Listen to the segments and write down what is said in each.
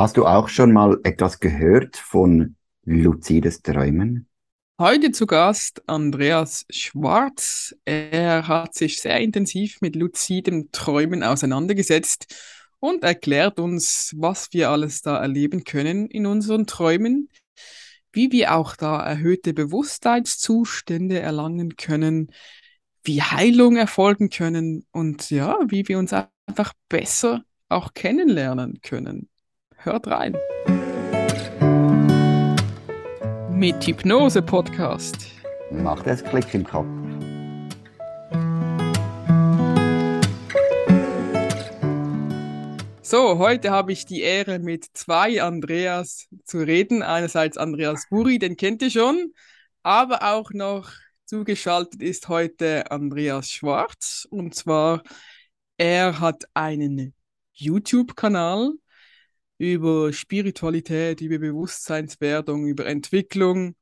Hast du auch schon mal etwas gehört von luzides Träumen? Heute zu Gast Andreas Schwarz. Er hat sich sehr intensiv mit luzidem Träumen auseinandergesetzt und erklärt uns, was wir alles da erleben können in unseren Träumen, wie wir auch da erhöhte Bewusstseinszustände erlangen können, wie Heilung erfolgen können und ja, wie wir uns einfach besser auch kennenlernen können. Hört rein. Mit Hypnose Podcast. Macht es Klick im Kopf. So, heute habe ich die Ehre, mit zwei Andreas zu reden. Einerseits Andreas Buri, den kennt ihr schon, aber auch noch zugeschaltet ist heute Andreas Schwarz. Und zwar, er hat einen YouTube-Kanal, über Spiritualität, über Bewusstseinswerdung, über Entwicklung.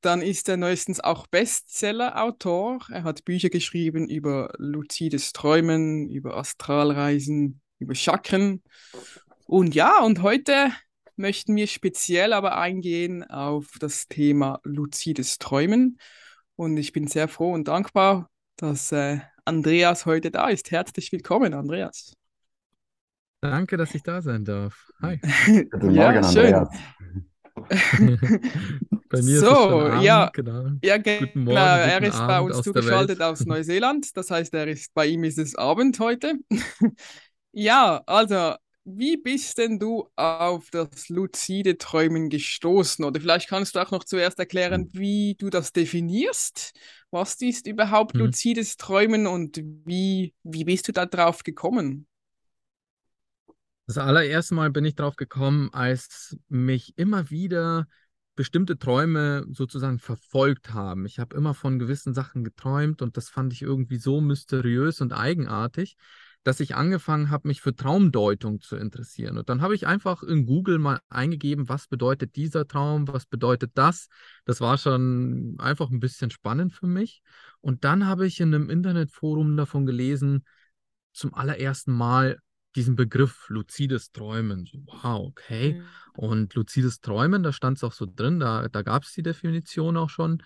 Dann ist er neuestens auch Bestseller-Autor. Er hat Bücher geschrieben über luzides Träumen, über Astralreisen, über Chakren. Und ja, und heute möchten wir speziell aber eingehen auf das Thema luzides Träumen. Und ich bin sehr froh und dankbar, dass äh, Andreas heute da ist. Herzlich willkommen, Andreas. Danke, dass ich da sein darf. Hi. Guten ja, Morgen, schön. Andreas. bei mir so, ist es schon Abend, ja, genau. Ja, guten genau. Morgen, er ist Abend bei uns zugeschaltet aus Neuseeland. Das heißt, er ist bei ihm ist es Abend heute. ja, also wie bist denn du auf das luzide Träumen gestoßen? Oder vielleicht kannst du auch noch zuerst erklären, hm. wie du das definierst. Was ist überhaupt hm. luzides Träumen und wie, wie bist du da drauf gekommen? Das allererste Mal bin ich drauf gekommen, als mich immer wieder bestimmte Träume sozusagen verfolgt haben. Ich habe immer von gewissen Sachen geträumt und das fand ich irgendwie so mysteriös und eigenartig, dass ich angefangen habe, mich für Traumdeutung zu interessieren. Und dann habe ich einfach in Google mal eingegeben, was bedeutet dieser Traum, was bedeutet das. Das war schon einfach ein bisschen spannend für mich. Und dann habe ich in einem Internetforum davon gelesen, zum allerersten Mal diesen Begriff luzides Träumen. So, wow, okay. Mhm. Und luzides Träumen, da stand es auch so drin, da, da gab es die Definition auch schon.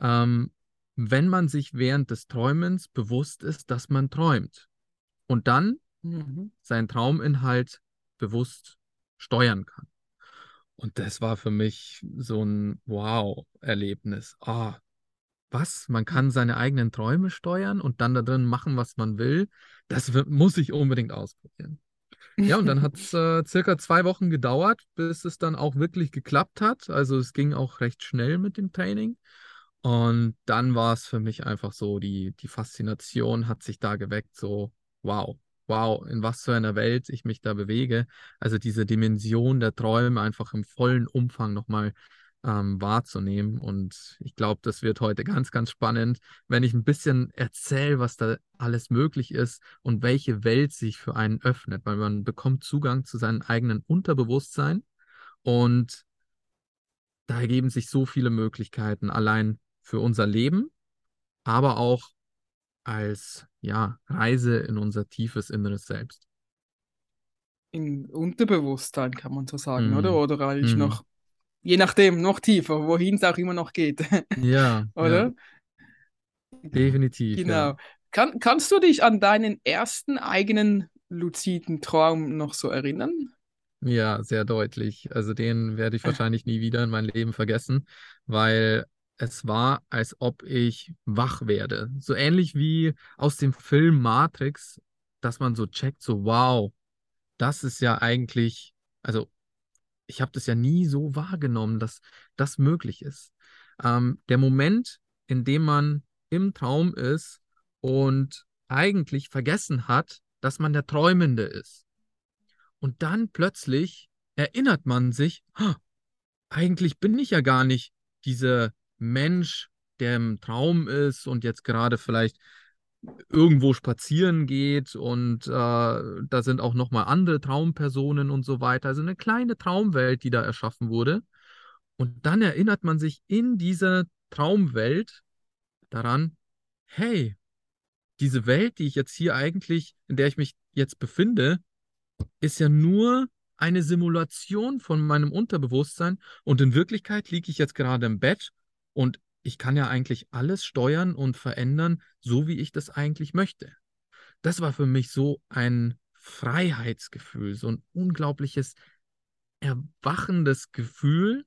Ähm, wenn man sich während des Träumens bewusst ist, dass man träumt und dann mhm. seinen Trauminhalt bewusst steuern kann. Und das war für mich so ein Wow-Erlebnis. Ah, was? Man kann seine eigenen Träume steuern und dann da drin machen, was man will. Das muss ich unbedingt ausprobieren. Ja, und dann hat es äh, circa zwei Wochen gedauert, bis es dann auch wirklich geklappt hat. Also es ging auch recht schnell mit dem Training. Und dann war es für mich einfach so, die, die Faszination hat sich da geweckt, so, wow, wow, in was für einer Welt ich mich da bewege. Also diese Dimension der Träume einfach im vollen Umfang nochmal ähm, wahrzunehmen. Und ich glaube, das wird heute ganz, ganz spannend, wenn ich ein bisschen erzähle, was da alles möglich ist und welche Welt sich für einen öffnet, weil man bekommt Zugang zu seinem eigenen Unterbewusstsein und da ergeben sich so viele Möglichkeiten allein für unser Leben, aber auch als ja, Reise in unser tiefes inneres Selbst. Im Unterbewusstsein kann man so sagen, mm. oder? Oder eigentlich mm. noch je nachdem, noch tiefer, wohin es auch immer noch geht. Ja. Oder? Ja. Definitiv. Genau. Ja. Kann, kannst du dich an deinen ersten eigenen luziden Traum noch so erinnern? Ja, sehr deutlich. Also den werde ich wahrscheinlich nie wieder in meinem Leben vergessen, weil es war, als ob ich wach werde. So ähnlich wie aus dem Film Matrix, dass man so checkt, so wow, das ist ja eigentlich, also ich habe das ja nie so wahrgenommen, dass das möglich ist. Ähm, der Moment, in dem man im Traum ist und eigentlich vergessen hat, dass man der Träumende ist. Und dann plötzlich erinnert man sich, eigentlich bin ich ja gar nicht dieser Mensch, der im Traum ist und jetzt gerade vielleicht irgendwo spazieren geht und äh, da sind auch nochmal andere Traumpersonen und so weiter. Also eine kleine Traumwelt, die da erschaffen wurde. Und dann erinnert man sich in dieser Traumwelt daran, hey, diese Welt, die ich jetzt hier eigentlich, in der ich mich jetzt befinde, ist ja nur eine Simulation von meinem Unterbewusstsein und in Wirklichkeit liege ich jetzt gerade im Bett und ich kann ja eigentlich alles steuern und verändern, so wie ich das eigentlich möchte. Das war für mich so ein Freiheitsgefühl, so ein unglaubliches erwachendes Gefühl,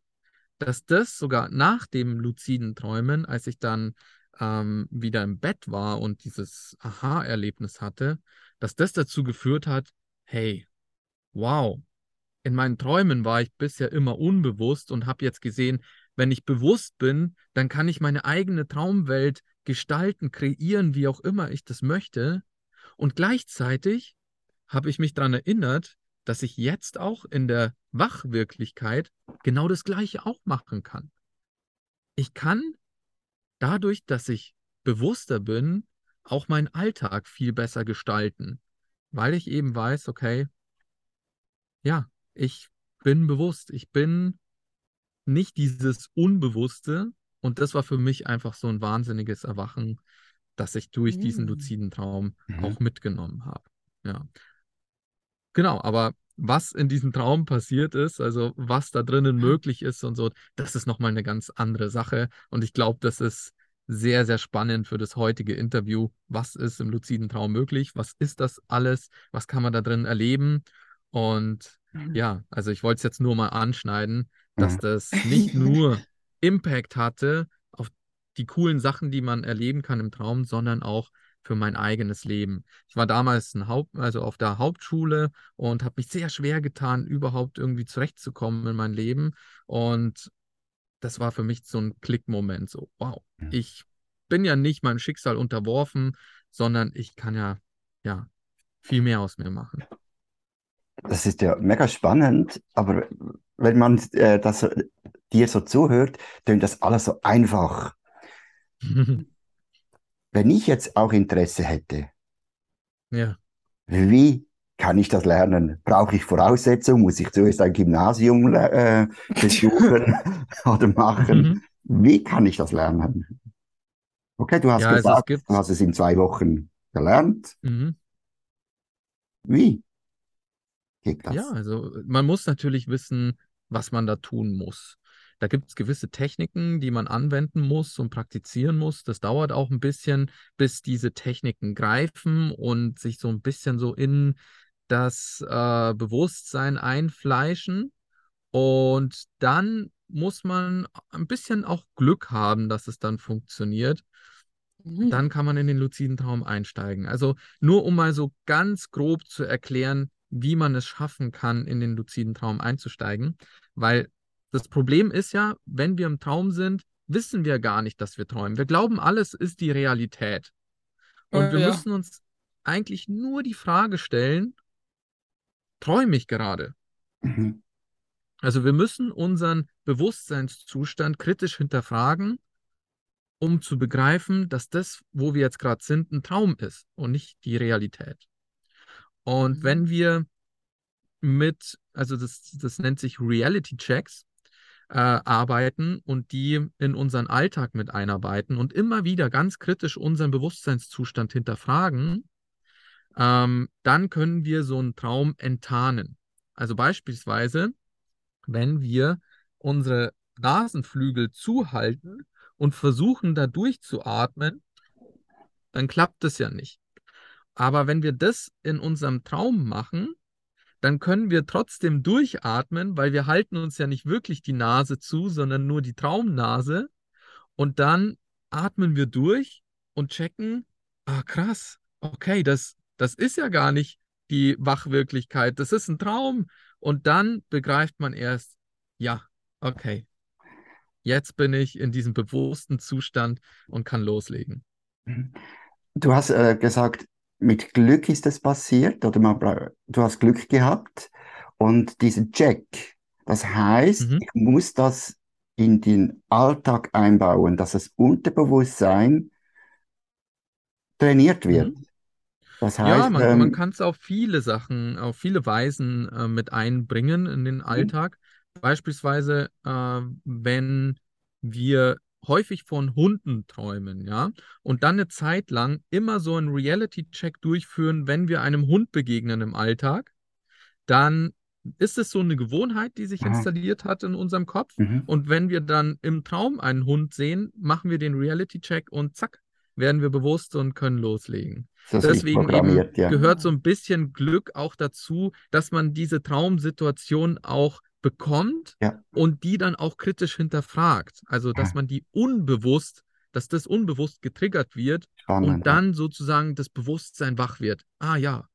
dass das sogar nach dem luziden Träumen, als ich dann ähm, wieder im Bett war und dieses Aha-Erlebnis hatte, dass das dazu geführt hat, hey, wow, in meinen Träumen war ich bisher immer unbewusst und habe jetzt gesehen, wenn ich bewusst bin, dann kann ich meine eigene Traumwelt gestalten, kreieren, wie auch immer ich das möchte. Und gleichzeitig habe ich mich daran erinnert, dass ich jetzt auch in der Wachwirklichkeit genau das Gleiche auch machen kann. Ich kann dadurch, dass ich bewusster bin, auch meinen Alltag viel besser gestalten, weil ich eben weiß, okay, ja, ich bin bewusst, ich bin nicht dieses Unbewusste und das war für mich einfach so ein wahnsinniges Erwachen, das ich durch diesen Mhm. luziden Traum Mhm. auch mitgenommen habe. Ja. Genau, aber was in diesem Traum passiert ist, also was da drinnen möglich ist und so, das ist nochmal eine ganz andere Sache. Und ich glaube, das ist sehr, sehr spannend für das heutige Interview. Was ist im luziden Traum möglich? Was ist das alles? Was kann man da drin erleben? Und ja, also ich wollte es jetzt nur mal anschneiden, dass das nicht nur Impact hatte auf die coolen Sachen, die man erleben kann im Traum, sondern auch für mein eigenes Leben. Ich war damals ein Haupt, also auf der Hauptschule und habe mich sehr schwer getan, überhaupt irgendwie zurechtzukommen in mein Leben. Und das war für mich so ein Klickmoment. So, wow, Ja. ich bin ja nicht meinem Schicksal unterworfen, sondern ich kann ja, ja, viel mehr aus mir machen. Das ist ja mega spannend, aber wenn man äh, das dir so zuhört, tönt das alles so einfach. Wenn ich jetzt auch Interesse hätte, ja. wie kann ich das lernen? Brauche ich Voraussetzungen? Muss ich zuerst ein Gymnasium äh, besuchen oder machen? Mhm. Wie kann ich das lernen? Okay, du hast Ja, also es gesagt, gibt- du hast es in zwei Wochen gelernt. Mhm. Wie geht das? Ja, also man muss natürlich wissen, was man da tun muss. Da gibt es gewisse Techniken, die man anwenden muss und praktizieren muss. Das dauert auch ein bisschen, bis diese Techniken greifen und sich so ein bisschen so in das äh, Bewusstsein einfleischen. Und dann muss man ein bisschen auch Glück haben, dass es dann funktioniert. Mhm. Dann kann man in den luziden Traum einsteigen. Also nur um mal so ganz grob zu erklären, wie man es schaffen kann, in den luziden Traum einzusteigen. Weil das Problem ist ja, wenn wir im Traum sind, wissen wir gar nicht, dass wir träumen. Wir glauben, alles ist die Realität. Und Äh, wir ja. müssen uns eigentlich nur die Frage stellen, träume ich gerade? Mhm. Also wir müssen unseren Bewusstseinszustand kritisch hinterfragen, um zu begreifen, dass das, wo wir jetzt gerade sind, ein Traum ist und nicht die Realität. Und Mhm. wenn wir mit, also das, das nennt sich Reality Checks, äh, arbeiten und die in unseren Alltag mit einarbeiten und immer wieder ganz kritisch unseren Bewusstseinszustand hinterfragen, ähm, dann können wir so einen Traum enttarnen. Also beispielsweise, wenn wir unsere Nasenflügel zuhalten und versuchen, da durchzuatmen, dann klappt das ja nicht. Aber wenn wir das in unserem Traum machen, dann können wir trotzdem durchatmen, weil wir halten uns ja nicht wirklich die Nase zu, sondern nur die Traumnase. Und dann atmen wir durch und checken, ah krass, okay, das, das ist ja gar nicht die Wachwirklichkeit, das ist ein Traum. Und dann begreift man erst, ja, okay, jetzt bin ich in diesem bewussten Zustand und kann loslegen. Du hast äh, gesagt, mit Glück ist es passiert oder man, du hast Glück gehabt und diesen Check, das heißt, Mhm. ich muss das in den Alltag einbauen, dass das Unterbewusstsein trainiert wird. Das Ja, heißt, man, man ähm, kann es auf viele Sachen, auf viele Weisen äh, mit einbringen in den Alltag. Beispielsweise, äh, wenn wir häufig von Hunden träumen, ja, und dann eine Zeit lang immer so einen Reality-Check durchführen, wenn wir einem Hund begegnen im Alltag, dann ist es so eine Gewohnheit, die sich Aha. installiert hat in unserem Kopf. Mhm. Und wenn wir dann im Traum einen Hund sehen, machen wir den Reality-Check und zack, werden wir bewusst und können loslegen. Deswegen eben ja. gehört so ein bisschen Glück auch dazu, dass man diese Traumsituation auch bekommt Ja. und die dann auch kritisch hinterfragt. Also, dass Ja. man die unbewusst, dass das unbewusst getriggert wird Spannend. und dann sozusagen das Bewusstsein wach wird. Ah ja.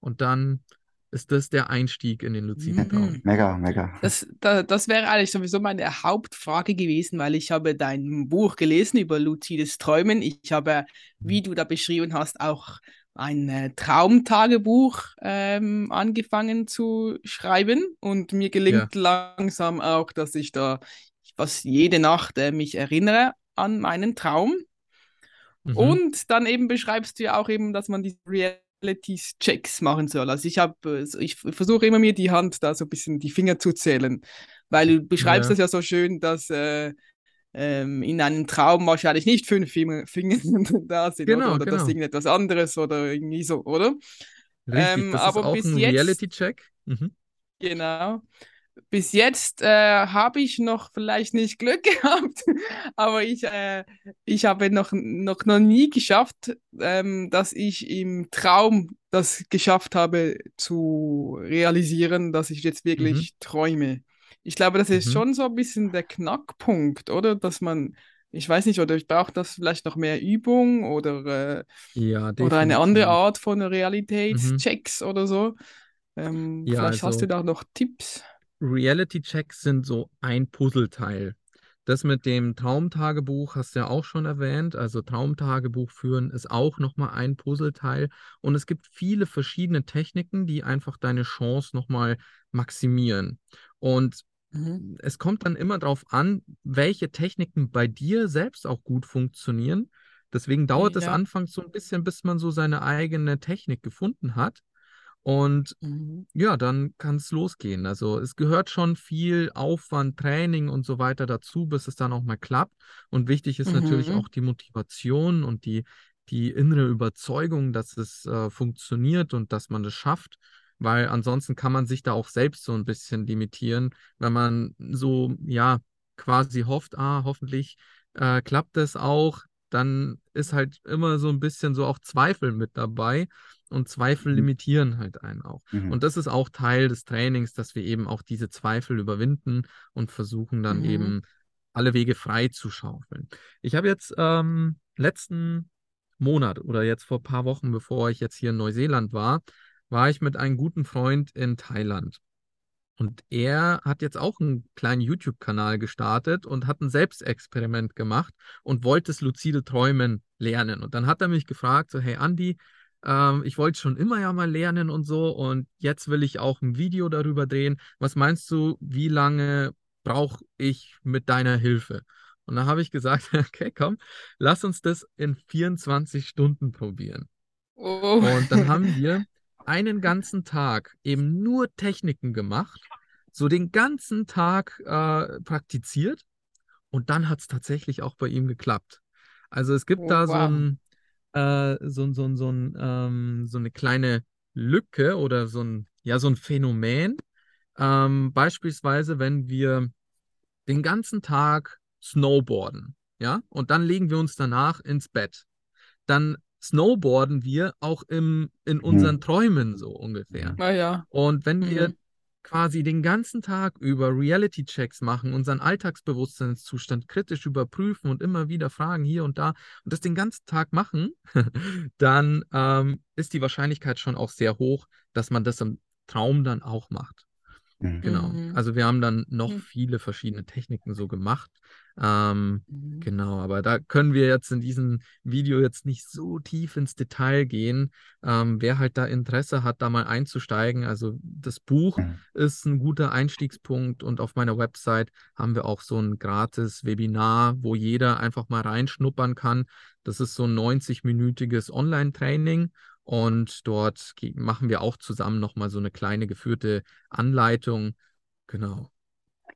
Und dann ist das der Einstieg in den luziden Mhm. Traum. Mega, mega. Das, da, das wäre eigentlich sowieso meine Hauptfrage gewesen, weil ich habe dein Buch gelesen über luzides Träumen. Ich habe, wie du da beschrieben hast, auch ein äh, Traumtagebuch ähm, angefangen zu schreiben und mir gelingt langsam auch, dass ich da was jede Nacht äh, mich erinnere an meinen Traum. Mhm. Und dann eben beschreibst du ja auch eben, dass man die Realities-Checks machen soll. Also ich habe, ich versuche immer mir die Hand da so ein bisschen die Finger zu zählen, weil du beschreibst Ja. das ja so schön, dass äh, ähm, in einem Traum wahrscheinlich nicht fünf Finger, da sind Genau, oder, oder das genau. irgendetwas anderes oder irgendwie so, oder? Richtig, Ähm, das aber ist auch bis ein jetzt- Reality-Check. Mhm. Genau. Bis jetzt äh, habe ich noch vielleicht nicht Glück gehabt, aber ich, äh, ich habe noch, noch, noch nie geschafft, ähm, dass ich im Traum das geschafft habe zu realisieren, dass ich jetzt wirklich träume. Ich glaube, das ist Mhm. schon so ein bisschen der Knackpunkt, oder? Dass man, ich weiß nicht, oder ich brauche das vielleicht noch mehr Übung oder, äh, Ja, oder eine andere. Art von Realitätschecks oder so. Ähm, Ja, vielleicht hast also- du da noch Tipps. Reality-Checks sind so ein Puzzleteil. Das mit dem Traumtagebuch hast du ja auch schon erwähnt. Also Traumtagebuch führen ist auch nochmal ein Puzzleteil. Und es gibt viele verschiedene Techniken, die einfach deine Chance nochmal maximieren. Und Mhm. es kommt dann immer darauf an, welche Techniken bei dir selbst auch gut funktionieren. Deswegen dauert es Ja. anfangs so ein bisschen, bis man so seine eigene Technik gefunden hat. Und Mhm. ja, dann kann es losgehen. Also es gehört schon viel Aufwand, Training und so weiter dazu, bis es dann auch mal klappt. Und wichtig ist natürlich Mhm. auch die Motivation und die, die innere Überzeugung, dass es äh, funktioniert und dass man es schafft. Weil ansonsten kann man sich da auch selbst so ein bisschen limitieren, wenn man so, ja, quasi hofft, ah, hoffentlich äh, klappt es auch, dann ist halt immer so ein bisschen so auch Zweifel mit dabei. Und Zweifel Mhm. limitieren halt einen auch. Mhm. Und das ist auch Teil des Trainings, dass wir eben auch diese Zweifel überwinden und versuchen dann Mhm. eben alle Wege frei zu schaufeln. Ich habe jetzt ähm, letzten Monat oder jetzt vor ein paar Wochen, bevor ich jetzt hier in Neuseeland war, war ich mit einem guten Freund in Thailand. Und er hat jetzt auch einen kleinen YouTube-Kanal gestartet und hat ein Selbstexperiment gemacht und wollte das luzide Träumen lernen. Und dann hat er mich gefragt, so, hey Andi, ähm, ich wollte schon immer ja mal lernen und so und jetzt will ich auch ein Video darüber drehen. Was meinst du, wie lange brauche ich mit deiner Hilfe? Und dann habe ich gesagt, okay, komm, lass uns das in 24 Stunden probieren. Oh. Und dann haben wir einen ganzen Tag eben nur Techniken gemacht, so den ganzen Tag äh, praktiziert und dann hat es tatsächlich auch bei ihm geklappt. Also es gibt Oh, da so wow. ein, äh, so, so, so, ähm, so eine kleine Lücke oder so ein, ja, so ein Phänomen. Ähm, beispielsweise, wenn wir den ganzen Tag snowboarden, ja, und dann legen wir uns danach ins Bett. Dann snowboarden wir auch im, in unseren Mhm. Träumen so ungefähr. Ah ja. Und wenn wir Mhm. quasi den ganzen Tag über Reality-Checks machen, unseren Alltagsbewusstseinszustand kritisch überprüfen und immer wieder fragen hier und da und das den ganzen Tag machen, dann ähm, ist die Wahrscheinlichkeit schon auch sehr hoch, dass man das im Traum dann auch macht. Mhm. Genau. Mhm. Also wir haben dann noch Mhm. viele verschiedene Techniken so gemacht. Ähm, Mhm. Genau, aber da können wir jetzt in diesem Video jetzt nicht so tief ins Detail gehen. Ähm, wer halt da Interesse hat, da mal einzusteigen, also das Buch Mhm. ist ein guter Einstiegspunkt und auf meiner Website haben wir auch so ein gratis Webinar, wo jeder einfach mal reinschnuppern kann. Das ist so ein 90-minütiges Online-Training und dort machen wir auch zusammen nochmal so eine kleine geführte Anleitung. Genau.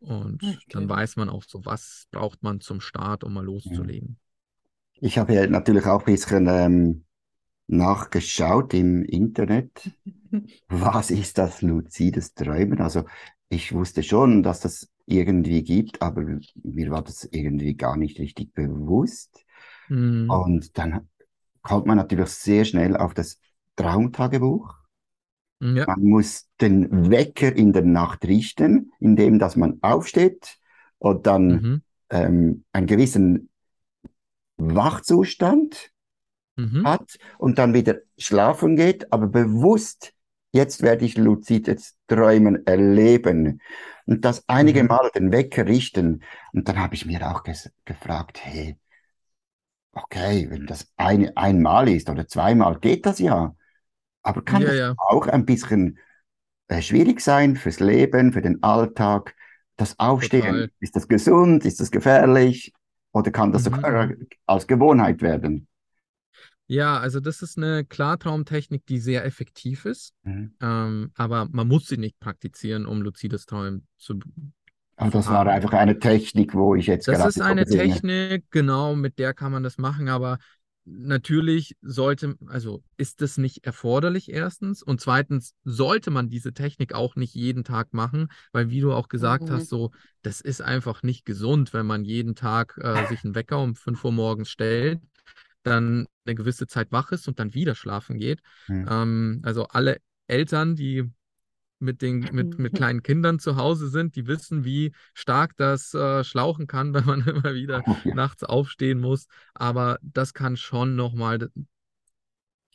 Und dann Okay. weiß man auch so, was braucht man zum Start, um mal loszulegen. Ich habe ja natürlich auch ein bisschen ähm, nachgeschaut im Internet, was ist das luzides Träumen? Also ich wusste schon, dass das irgendwie gibt, aber mir war das irgendwie gar nicht richtig bewusst. Mhm. Und dann kommt man natürlich sehr schnell auf das Traumtagebuch. Ja. Man muss den Wecker in der Nacht richten, indem dass man aufsteht und dann Mhm. ähm, einen gewissen Wachzustand Mhm. hat und dann wieder schlafen geht, aber bewusst, jetzt werde ich luzides Träumen erleben. Und das einige Mhm. Mal den Wecker richten. Und dann habe ich mir auch gefragt, hey, okay, wenn das ein, einmal ist oder zweimal, geht das ja. Aber kann Ja, das ja, auch ein bisschen äh, schwierig sein fürs Leben, für den Alltag? Das Aufstehen, total. ist das gesund? Ist das gefährlich? Oder kann das Mhm, sogar als Gewohnheit werden? Ja, also das ist eine Klartraumtechnik, die sehr effektiv ist, Mhm. ähm, aber man muss sie nicht praktizieren, um luzides Träumen zu, zu das war einfach eine Technik, wo ich jetzt Das gerade ist so eine. Technik, genau, mit der kann man das machen, aber natürlich sollte, also ist es nicht erforderlich erstens und zweitens sollte man diese Technik auch nicht jeden Tag machen, weil wie du auch gesagt Mhm. hast, so, das ist einfach nicht gesund, wenn man jeden Tag äh, sich einen Wecker um 5 Uhr morgens stellt, dann eine gewisse Zeit wach ist und dann wieder schlafen geht. Mhm. Ähm, also alle Eltern, die mit den mit, mit kleinen Kindern zu Hause sind, die wissen, wie stark das äh, schlauchen kann, wenn man immer wieder Oh, nachts aufstehen muss. Aber das kann schon nochmal,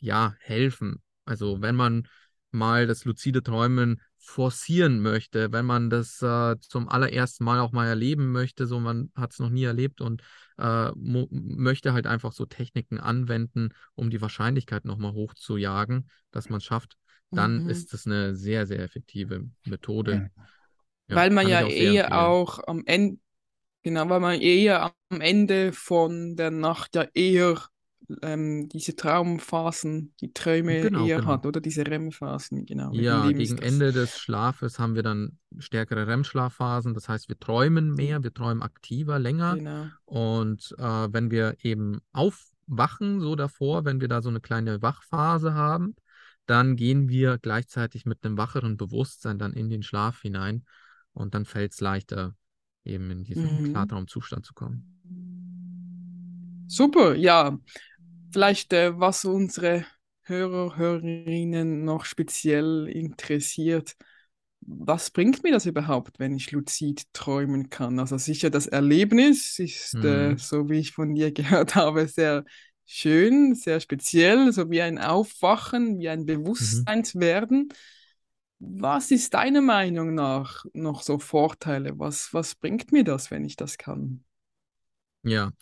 ja, helfen. Also wenn man mal das luzide Träumen forcieren möchte, wenn man das äh, zum allerersten Mal auch mal erleben möchte, so man hat es noch nie erlebt und äh, möchte halt einfach so Techniken anwenden, um die Wahrscheinlichkeit nochmal hochzujagen, dass man es schafft, dann Mhm. ist es eine sehr, sehr effektive Methode. Ja, Weil man ja auch eher empfehlen. auch am Ende, genau, weil man eher am Ende von der Nacht ja eher ähm, diese Traumphasen, die Träume Genau, eher genau. hat, oder diese REM-Phasen, genau. Ja, gegen das. Ende des Schlafes haben wir dann stärkere REM-Schlafphasen. Das heißt, wir träumen mehr, wir träumen aktiver, länger. Genau. Und äh, wenn wir eben aufwachen, so davor, wenn wir da so eine kleine Wachphase haben, dann gehen wir gleichzeitig mit einem wacheren Bewusstsein dann in den Schlaf hinein. Und dann fällt es leichter, eben in diesen Mhm. Klartraumzustand zu kommen. Super, ja. Vielleicht, äh, was unsere Hörer, Hörerinnen noch speziell interessiert, was bringt mir das überhaupt, wenn ich luzid träumen kann? Also sicher das Erlebnis ist, äh, Hm. so wie ich von dir gehört habe, sehr schön, sehr speziell, so wie ein Aufwachen, wie ein Mhm. Bewusstseinswerden. Was ist deiner Meinung nach noch so Vorteile? Was, was bringt mir das, wenn ich das kann? Ja.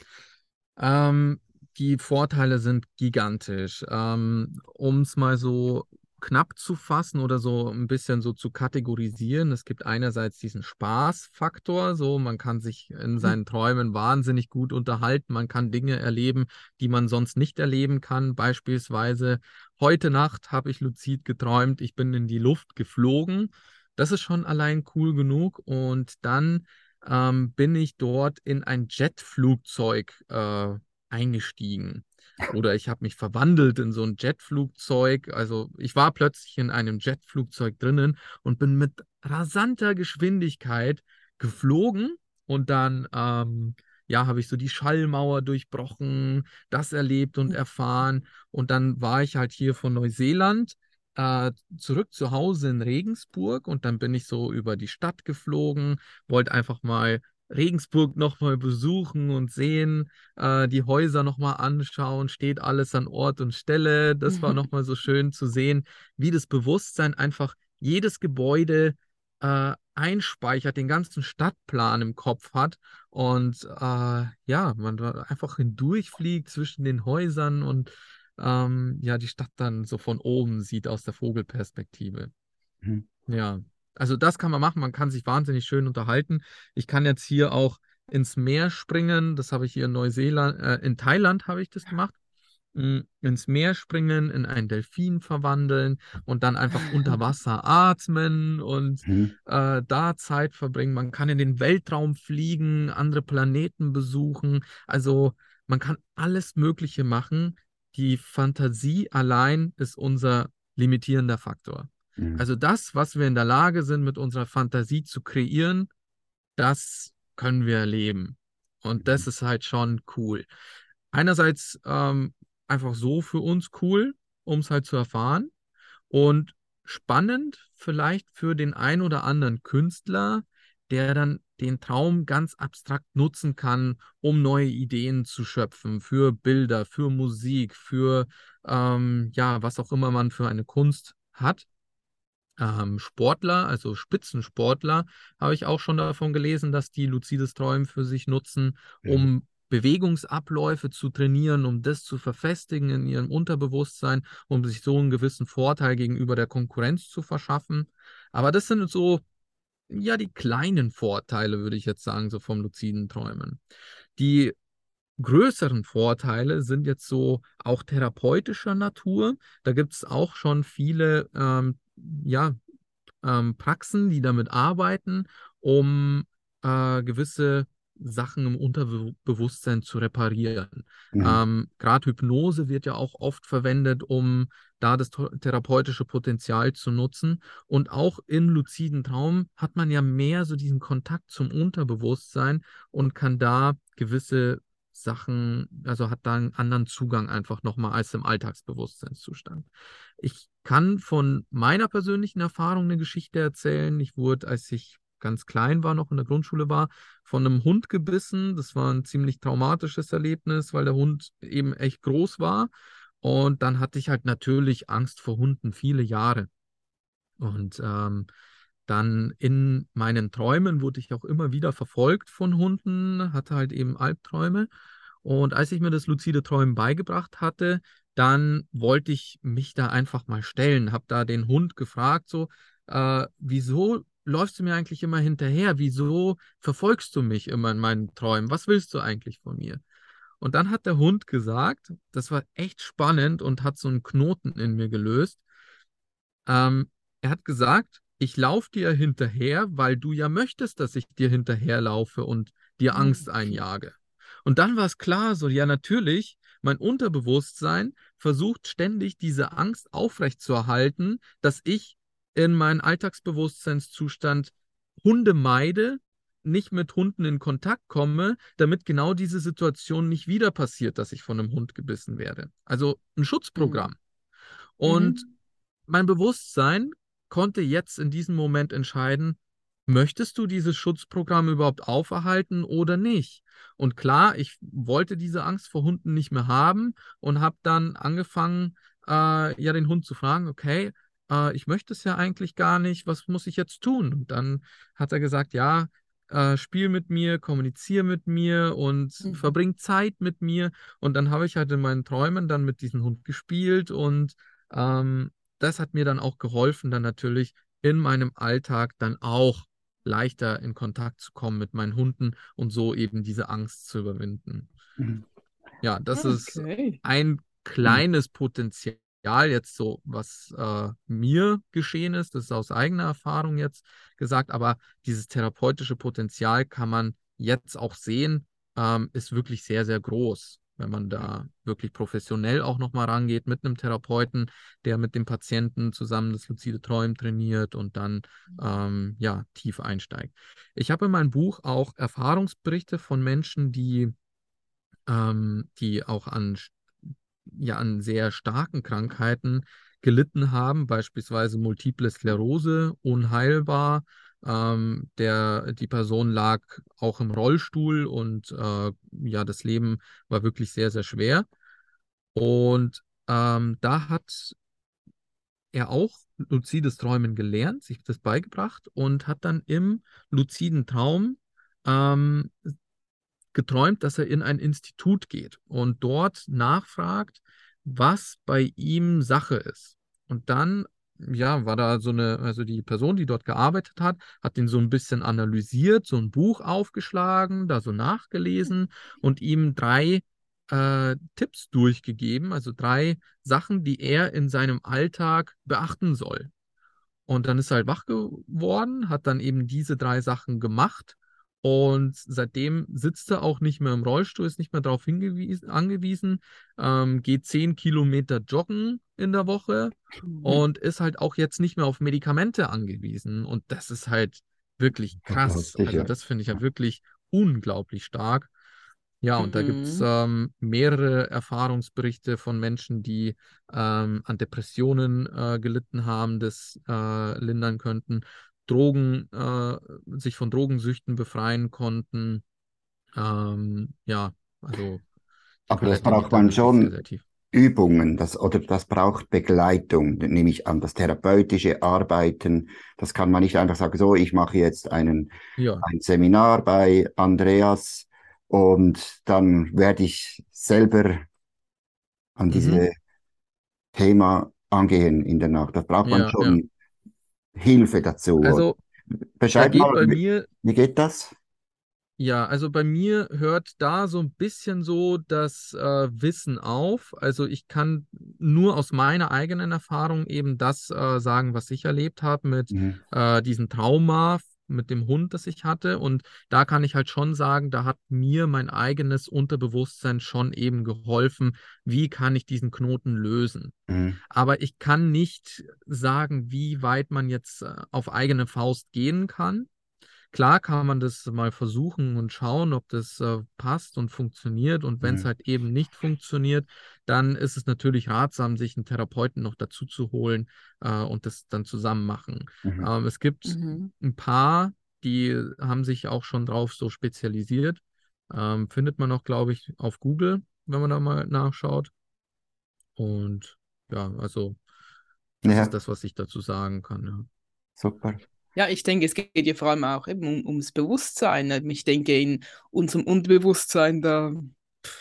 Ähm, die Vorteile sind gigantisch. Ähm, um es mal so knapp zu fassen oder so ein bisschen so zu kategorisieren, es gibt einerseits diesen Spaßfaktor, so man kann sich in seinen Träumen wahnsinnig gut unterhalten, man kann Dinge erleben, die man sonst nicht erleben kann. Beispielsweise heute Nacht habe ich luzid geträumt, ich bin in die Luft geflogen. Das ist schon allein cool genug und dann ähm, bin ich dort in ein Jetflugzeug äh, eingestiegen. Oder ich habe mich verwandelt in so ein Jetflugzeug. Also ich war plötzlich in einem Jetflugzeug drinnen und bin mit rasanter Geschwindigkeit geflogen. Und dann, ähm, ja, habe ich so die Schallmauer durchbrochen, das erlebt und erfahren. Und dann war ich halt hier von Neuseeland äh, zurück zu Hause in Regensburg und dann bin ich so über die Stadt geflogen, wollte einfach mal Regensburg nochmal besuchen und sehen, äh, die Häuser nochmal anschauen, steht alles an Ort und Stelle. Das war nochmal so schön zu sehen, wie das Bewusstsein einfach jedes Gebäude äh, einspeichert, den ganzen Stadtplan im Kopf hat und äh, ja, man einfach hindurchfliegt zwischen den Häusern und ähm, ja, die Stadt dann so von oben sieht aus der Vogelperspektive. Mhm. Ja, also das kann man machen, man kann sich wahnsinnig schön unterhalten. Ich kann jetzt hier auch ins Meer springen, das habe ich hier in Neuseeland, äh, in Thailand habe ich das gemacht. Mm, Ins Meer springen, in einen Delfin verwandeln und dann einfach unter Wasser atmen und Mhm. äh, da Zeit verbringen. Man kann in den Weltraum fliegen, andere Planeten besuchen. Also man kann alles Mögliche machen. die Fantasie allein ist unser limitierender Faktor. Mhm. Also das, was wir in der Lage sind, mit unserer Fantasie zu kreieren, das können wir erleben. Und das ist halt schon cool. Einerseits ähm, einfach so für uns cool, um es halt zu erfahren. Und spannend vielleicht für den ein oder anderen Künstler, der dann den Traum ganz abstrakt nutzen kann, um neue Ideen zu schöpfen für Bilder, für Musik, für ähm, ja, was auch immer man für eine Kunst hat. Ähm, Sportler, also Spitzensportler, habe ich auch schon davon gelesen, dass die luzides Träumen für sich nutzen, Ja. um Bewegungsabläufe zu trainieren, um das zu verfestigen in ihrem Unterbewusstsein, um sich so einen gewissen Vorteil gegenüber der Konkurrenz zu verschaffen. Aber das sind so, ja, die kleinen Vorteile, würde ich jetzt sagen, so vom luziden Träumen. Die größeren Vorteile sind jetzt so auch therapeutischer Natur. Da gibt es auch schon viele ähm, ja, ähm, Praxen, die damit arbeiten, um äh, gewisse Sachen im Unterbewusstsein zu reparieren. Mhm. Ähm, Gerade Hypnose wird ja auch oft verwendet, um da das therapeutische Potenzial zu nutzen. Und auch in luziden Traum hat man ja mehr so diesen Kontakt zum Unterbewusstsein und kann da gewisse Sachen, also hat da einen anderen Zugang einfach nochmal als im Alltagsbewusstseinszustand. Ich kann von meiner persönlichen Erfahrung eine Geschichte erzählen. Ich wurde, als ich ganz klein war, noch in der Grundschule war, von einem Hund gebissen. Das war ein ziemlich traumatisches Erlebnis, weil der Hund eben echt groß war. Und dann hatte ich halt natürlich Angst vor Hunden viele Jahre. Und ähm, dann in meinen Träumen wurde ich auch immer wieder verfolgt von Hunden, hatte halt eben Albträume. Und als ich mir das luzide Träumen beigebracht hatte, dann wollte ich mich da einfach mal stellen, habe da den Hund gefragt, so, äh, wieso läufst du mir eigentlich immer hinterher? Wieso verfolgst du mich immer in meinen Träumen? Was willst du eigentlich von mir? Und dann hat der Hund gesagt, das war echt spannend und hat so einen Knoten in mir gelöst. Ähm, er hat gesagt, ich laufe dir hinterher, weil du ja möchtest, dass ich dir hinterherlaufe und dir Mhm. Angst einjage. Und dann war es klar, so, ja, natürlich, mein Unterbewusstsein versucht ständig diese Angst aufrechtzuerhalten, dass ich in meinen Alltagsbewusstseinszustand Hunde meide, nicht mit Hunden in Kontakt komme, damit genau diese Situation nicht wieder passiert, dass ich von einem Hund gebissen werde. Also ein Schutzprogramm. Und Mhm. mein Bewusstsein konnte jetzt in diesem Moment entscheiden, möchtest du dieses Schutzprogramm überhaupt auferhalten oder nicht? Und klar, ich wollte diese Angst vor Hunden nicht mehr haben und habe dann angefangen, äh, ja, den Hund zu fragen, okay, äh, ich möchte es ja eigentlich gar nicht, was muss ich jetzt tun? Und dann hat er gesagt, ja, äh, spiel mit mir, kommuniziere mit mir und Mhm. verbring Zeit mit mir. Und dann habe ich halt in meinen Träumen dann mit diesem Hund gespielt und ähm, das hat mir dann auch geholfen, dann natürlich in meinem Alltag dann auch leichter in Kontakt zu kommen mit meinen Hunden und so eben diese Angst zu überwinden. Mhm. Ja, das ist Okay. ein kleines Potenzial jetzt so, was äh, mir geschehen ist. Das ist aus eigener Erfahrung jetzt gesagt, aber dieses therapeutische Potenzial kann man jetzt auch sehen, ähm, ist wirklich sehr, sehr groß, wenn man da wirklich professionell auch nochmal rangeht mit einem Therapeuten, der mit dem Patienten zusammen das luzide Träumen trainiert und dann ähm, ja tief einsteigt. Ich habe in meinem Buch auch Erfahrungsberichte von Menschen, die ähm, die auch an, ja, an sehr starken Krankheiten gelitten haben, beispielsweise Multiple Sklerose, unheilbar. Ähm, der, die Person lag auch im Rollstuhl und äh, ja, das Leben war wirklich sehr, sehr schwer. Und ähm, da hat er auch luzides Träumen gelernt, sich das beigebracht und hat dann im luziden Traum ähm, geträumt, dass er in ein Institut geht und dort nachfragt, was bei ihm Sache ist. Und dann, ja, war da so eine, also die Person, die dort gearbeitet hat, hat ihn so ein bisschen analysiert, so ein Buch aufgeschlagen, da so nachgelesen und ihm drei äh, Tipps durchgegeben, also drei Sachen, die er in seinem Alltag beachten soll. Und dann ist er halt wach geworden, hat dann eben diese drei Sachen gemacht Und seitdem sitzt er auch nicht mehr im Rollstuhl, ist nicht mehr darauf angewiesen, ähm, geht zehn Kilometer joggen in der Woche Mhm. und ist halt auch jetzt nicht mehr auf Medikamente angewiesen. Und das ist halt wirklich krass. Also das finde ich ja wirklich unglaublich stark. Ja, und da gibt es Mhm. ähm, mehrere Erfahrungsberichte von Menschen, die ähm, an Depressionen äh, gelitten haben, das äh, lindern könnten, Drogen, äh, sich von Drogensüchten befreien konnten. Ähm, ja, also Aber das braucht man schon. Übungen, das, oder das braucht Begleitung, nehme ich an, das therapeutische Arbeiten. Das kann man nicht einfach sagen, so, ich mache jetzt einen, Ja, ein Seminar bei Andreas und dann werde ich selber an mhm. diese Thema angehen in der Nacht. Das braucht man Ja, ja. Hilfe dazu. Also da Beschreib geht mal, mir wie geht das? Ja, also bei mir hört da so ein bisschen so das äh, Wissen auf. Also ich kann nur aus meiner eigenen Erfahrung eben das äh, sagen, was ich erlebt habe mit Mhm. äh, diesem Trauma, mit dem Hund, das ich hatte. Und da kann ich halt schon sagen, da hat mir mein eigenes Unterbewusstsein schon eben geholfen, wie kann ich diesen Knoten lösen. Mhm. Aber ich kann nicht sagen, wie weit man jetzt äh, auf eigene Faust gehen kann. Klar kann man das mal versuchen und schauen, ob das äh, passt und funktioniert. Und wenn es Mhm. halt eben nicht funktioniert, dann ist es natürlich ratsam, sich einen Therapeuten noch dazu zu holen äh, und das dann zusammen machen. Mhm. Ähm, es gibt Mhm. ein paar, die haben sich auch schon drauf so spezialisiert. Ähm, findet man auch, glaube ich, auf Google, wenn man da mal nachschaut. Und ja, also das Ja, ist das, was ich dazu sagen kann. Ja. super. Ja, ich denke, es geht ja vor allem auch eben um, ums Bewusstsein. Ich denke, in unserem Unterbewusstsein, da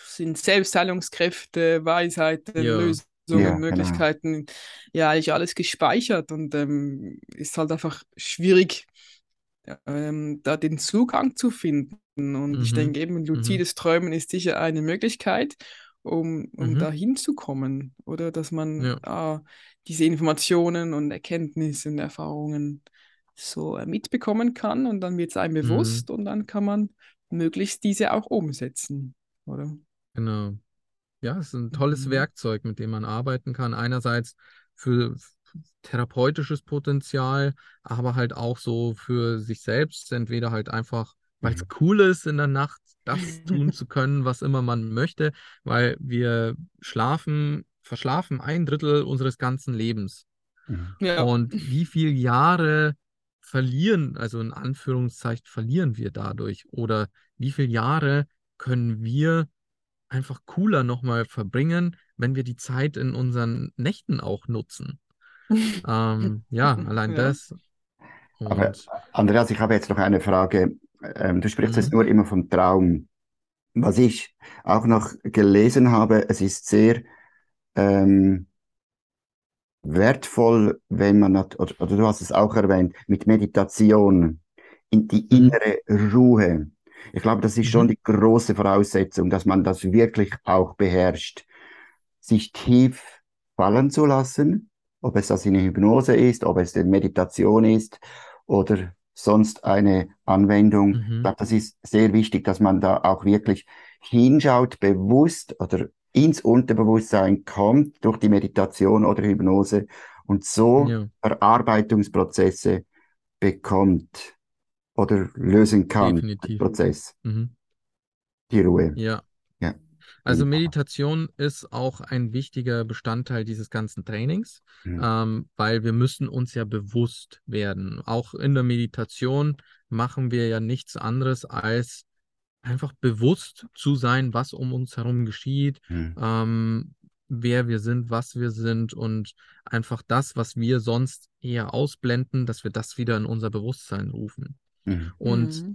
sind Selbstheilungskräfte, Weisheiten, Ja, Lösungen, Ja, genau. Möglichkeiten, ja, eigentlich alles gespeichert und ähm, ist halt einfach schwierig, ähm, da den Zugang zu finden. Und ich mhm, denke eben, mhm, luzides Träumen ist sicher eine Möglichkeit, um, um mhm, da hinzukommen. Oder dass man ja, ah, diese Informationen und Erkenntnisse und Erfahrungen so äh, mitbekommen kann und dann wird es einem mhm, bewusst und dann kann man möglichst diese auch umsetzen, oder? genau. Ja, es ist ein tolles Mhm. Werkzeug, mit dem man arbeiten kann. Einerseits für therapeutisches Potenzial, aber halt auch so für sich selbst, entweder halt einfach, weil es Mhm. cool ist, in der Nacht das tun zu können, was immer man möchte, weil wir schlafen, verschlafen ein Drittel unseres ganzen Lebens. Mhm. Ja. Und wie viele Jahre verlieren, also in Anführungszeichen verlieren wir dadurch? Oder wie viele Jahre können wir einfach cooler nochmal verbringen, wenn wir die Zeit in unseren Nächten auch nutzen? Ähm, ja, allein Ja. das. Aber Und Andreas, ich habe jetzt noch eine Frage. Ähm, du sprichst jetzt mhm, nur immer vom Traum. Was ich auch noch gelesen habe, es ist sehr ähm, wertvoll, wenn man, nat- oder, oder du hast es auch erwähnt, mit Meditation in die mhm, innere Ruhe. Ich glaube, das ist schon mhm, die große Voraussetzung, dass man das wirklich auch beherrscht, sich tief fallen zu lassen, ob es das in Hypnose ist, ob es in Meditation ist oder sonst eine Anwendung. Ich mhm, glaube, das ist sehr wichtig, dass man da auch wirklich hinschaut, bewusst oder ins Unterbewusstsein kommt durch die Meditation oder Hypnose und so ja, Verarbeitungsprozesse bekommt oder lösen kann, definitiv. Prozess, Mhm, die Ruhe. ja. Ja, Also wunderbar. Meditation ist auch ein wichtiger Bestandteil dieses ganzen Trainings, Mhm. ähm, weil wir müssen uns ja bewusst werden. Auch in der Meditation machen wir ja nichts anderes als einfach bewusst zu sein, was um uns herum geschieht, Mhm. ähm, wer wir sind, was wir sind und einfach das, was wir sonst eher ausblenden, dass wir das wieder in unser Bewusstsein rufen. Mhm. Und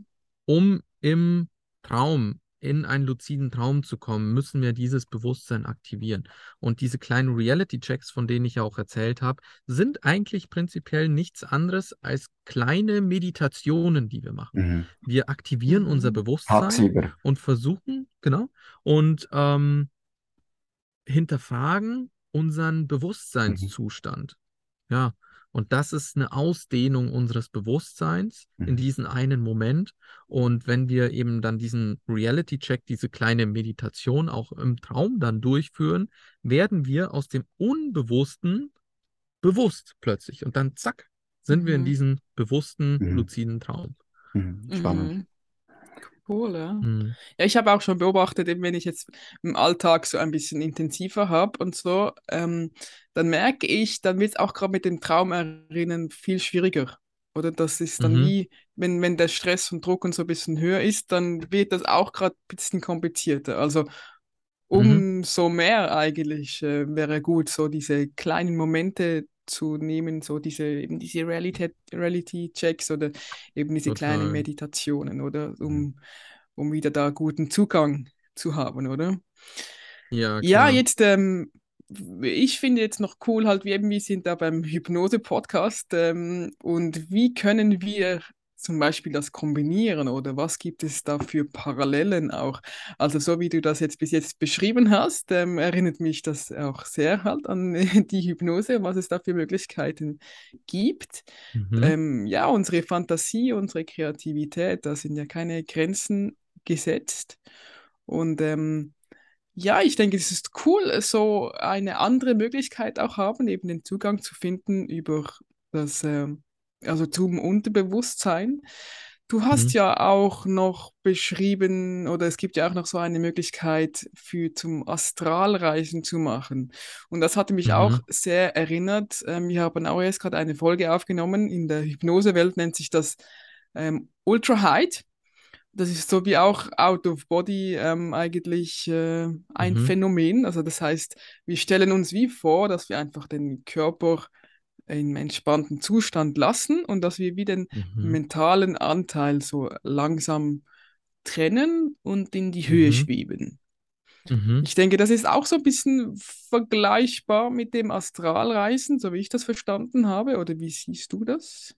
um im Traum, in einen luziden Traum zu kommen, müssen wir dieses Bewusstsein aktivieren. Und diese kleinen Reality-Checks, von denen ich ja auch erzählt habe, sind eigentlich prinzipiell nichts anderes als kleine Meditationen, die wir machen. Mhm. Wir aktivieren unser Mhm. Bewusstsein Tagsüber. und versuchen, genau, und ähm, hinterfragen unseren Mhm. Bewusstseinszustand. Ja, Und das ist eine Ausdehnung unseres Bewusstseins in Mhm. diesen einen Moment. Und wenn wir eben dann diesen Reality-Check, diese kleine Meditation auch im Traum dann durchführen, werden wir aus dem Unbewussten bewusst plötzlich. Und dann zack, sind wir in Mhm. diesem bewussten, Mhm. luziden Traum. Mhm. Spannend. Mhm. Cool, ja. Mhm. Ja, ich habe auch schon beobachtet, eben wenn ich jetzt im Alltag so ein bisschen intensiver habe und so, ähm, dann merke ich, dann wird es auch gerade mit dem Traum erinnern viel schwieriger. Oder das ist dann Mhm. wie, wenn, wenn der Stress und Druck und so ein bisschen höher ist, dann wird das auch gerade ein bisschen komplizierter. Also Mhm. umso mehr eigentlich äh, wäre gut, so diese kleinen Momente zu nehmen, so diese eben diese Reality-Checks oder eben diese kleinen Total. Meditationen, oder? Mhm. Um, um wieder da guten Zugang zu haben, oder? Ja, Ja, klar. jetzt, ähm, ich finde jetzt noch cool, halt, wie eben wir sind da beim Hypnose-Podcast ähm, und wie können wir zum Beispiel das kombinieren oder was gibt es da für Parallelen auch? Also so wie du das jetzt bis jetzt beschrieben hast, ähm, erinnert mich das auch sehr halt an die Hypnose, was es da für Möglichkeiten gibt. Mhm. Ähm, ja, unsere Fantasie, unsere Kreativität, da sind ja keine Grenzen gesetzt und ähm, ja, ich denke, es ist cool, so eine andere Möglichkeit auch haben, eben den Zugang zu finden über das, ähm, also zum Unterbewusstsein. Du hast Mhm. ja auch noch beschrieben, oder es gibt ja auch noch so eine Möglichkeit für zum Astralreisen zu machen. Und das hatte mich auch Mhm. sehr erinnert. Ähm, wir haben auch erst gerade eine Folge aufgenommen. In der Hypnosewelt nennt sich das ähm, Ultra Height. Das ist so wie auch Out of Body ähm, eigentlich äh, ein Mhm. Phänomen. Also das heißt, wir stellen uns wie vor, dass wir einfach den Körper im entspannten Zustand lassen und dass wir wie den Mhm. mentalen Anteil so langsam trennen und in die Höhe Mhm. schweben. Mhm. Ich denke, das ist auch so ein bisschen vergleichbar mit dem Astralreisen, so wie ich das verstanden habe. Oder wie siehst du das?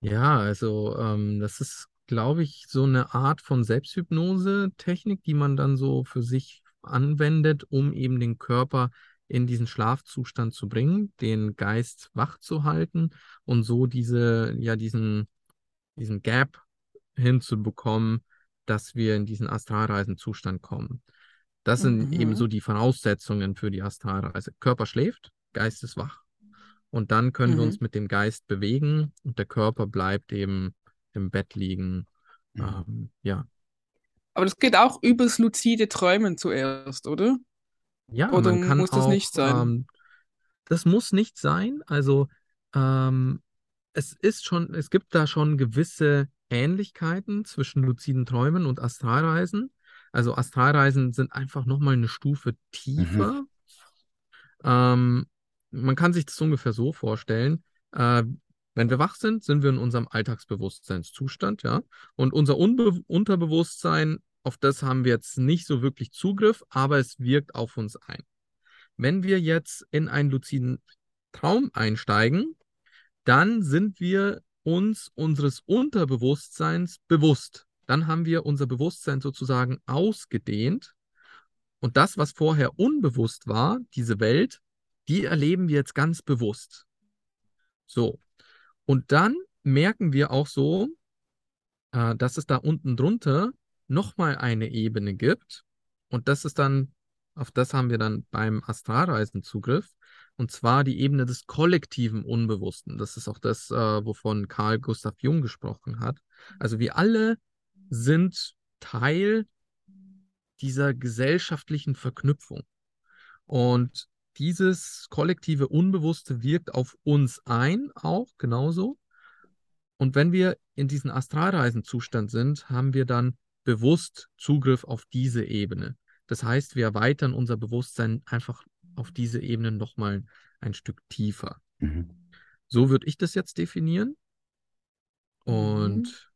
Ja, also ähm, das ist, glaube ich, so eine Art von Selbsthypnose-Technik, die man dann so für sich anwendet, um eben den Körper in diesen Schlafzustand zu bringen, den Geist wach zu halten und so diese, ja, diesen, diesen Gap hinzubekommen, dass wir in diesen Astralreisenzustand kommen. Das sind eben so Mhm. die Voraussetzungen für die Astralreise. Körper schläft, Geist ist wach. Und dann können wir Mhm. uns mit dem Geist bewegen und der Körper bleibt eben im Bett liegen. Mhm. Ähm, ja. Aber das geht auch übers luzide Träumen zuerst, oder? Ja, Oder man kann muss das auch, nicht sein? ähm, das muss nicht sein. Also ähm, es ist schon, es gibt da schon gewisse Ähnlichkeiten zwischen luziden Träumen und Astralreisen. Also Astralreisen sind einfach nochmal eine Stufe Mhm. tiefer. Ähm, man kann sich das ungefähr so vorstellen. Äh, wenn wir wach sind, sind wir in unserem Alltagsbewusstseinszustand, ja. Und unser Unbe Unterbewusstsein, auf das haben wir jetzt nicht so wirklich Zugriff, aber es wirkt auf uns ein. Wenn wir jetzt in einen luziden Traum einsteigen, dann sind wir uns unseres Unterbewusstseins bewusst. Dann haben wir unser Bewusstsein sozusagen ausgedehnt. Und das, was vorher unbewusst war, diese Welt, die erleben wir jetzt ganz bewusst. So. Und dann merken wir auch so, äh, dass es da unten drunter nochmal eine Ebene gibt. Und das ist dann, auf das haben wir dann beim Astralreisen Zugriff. Und zwar die Ebene des kollektiven Unbewussten. Das ist auch das, äh, wovon Carl Gustav Jung gesprochen hat. Also wir alle sind Teil dieser gesellschaftlichen Verknüpfung. Und dieses kollektive Unbewusste wirkt auf uns ein, auch genauso. Und wenn wir in diesem Astralreisenzustand sind, haben wir dann bewusst Zugriff auf diese Ebene. Das heißt, wir erweitern unser Bewusstsein einfach auf diese Ebene nochmal ein Stück tiefer. Mhm. So würde ich das jetzt definieren. Mhm. Und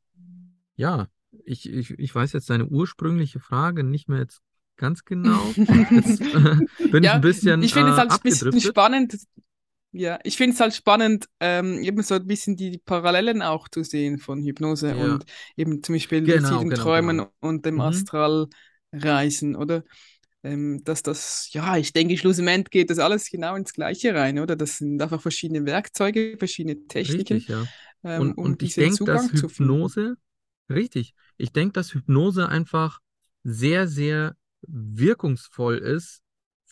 ja, ich, ich, ich weiß jetzt deine ursprüngliche Frage nicht mehr jetzt ganz genau. Jetzt äh, bin ich Ja, ein bisschen ich finde es äh, halt ein bisschen spannend. Ja, ich finde es halt spannend, ähm, eben so ein bisschen die Parallelen auch zu sehen von Hypnose Ja, und eben zum Beispiel genau, luziden genau, Träumen genau. und dem Mhm. Astralreisen, oder? ähm, dass das, ja, ich denke, schlussendlich geht das alles genau ins Gleiche rein, oder? Das sind einfach verschiedene Werkzeuge, verschiedene Techniken, Richtig, ja. ähm, Und, um und ich denke, dass. Hypnose, richtig, ich denke, dass Hypnose einfach sehr, sehr wirkungsvoll ist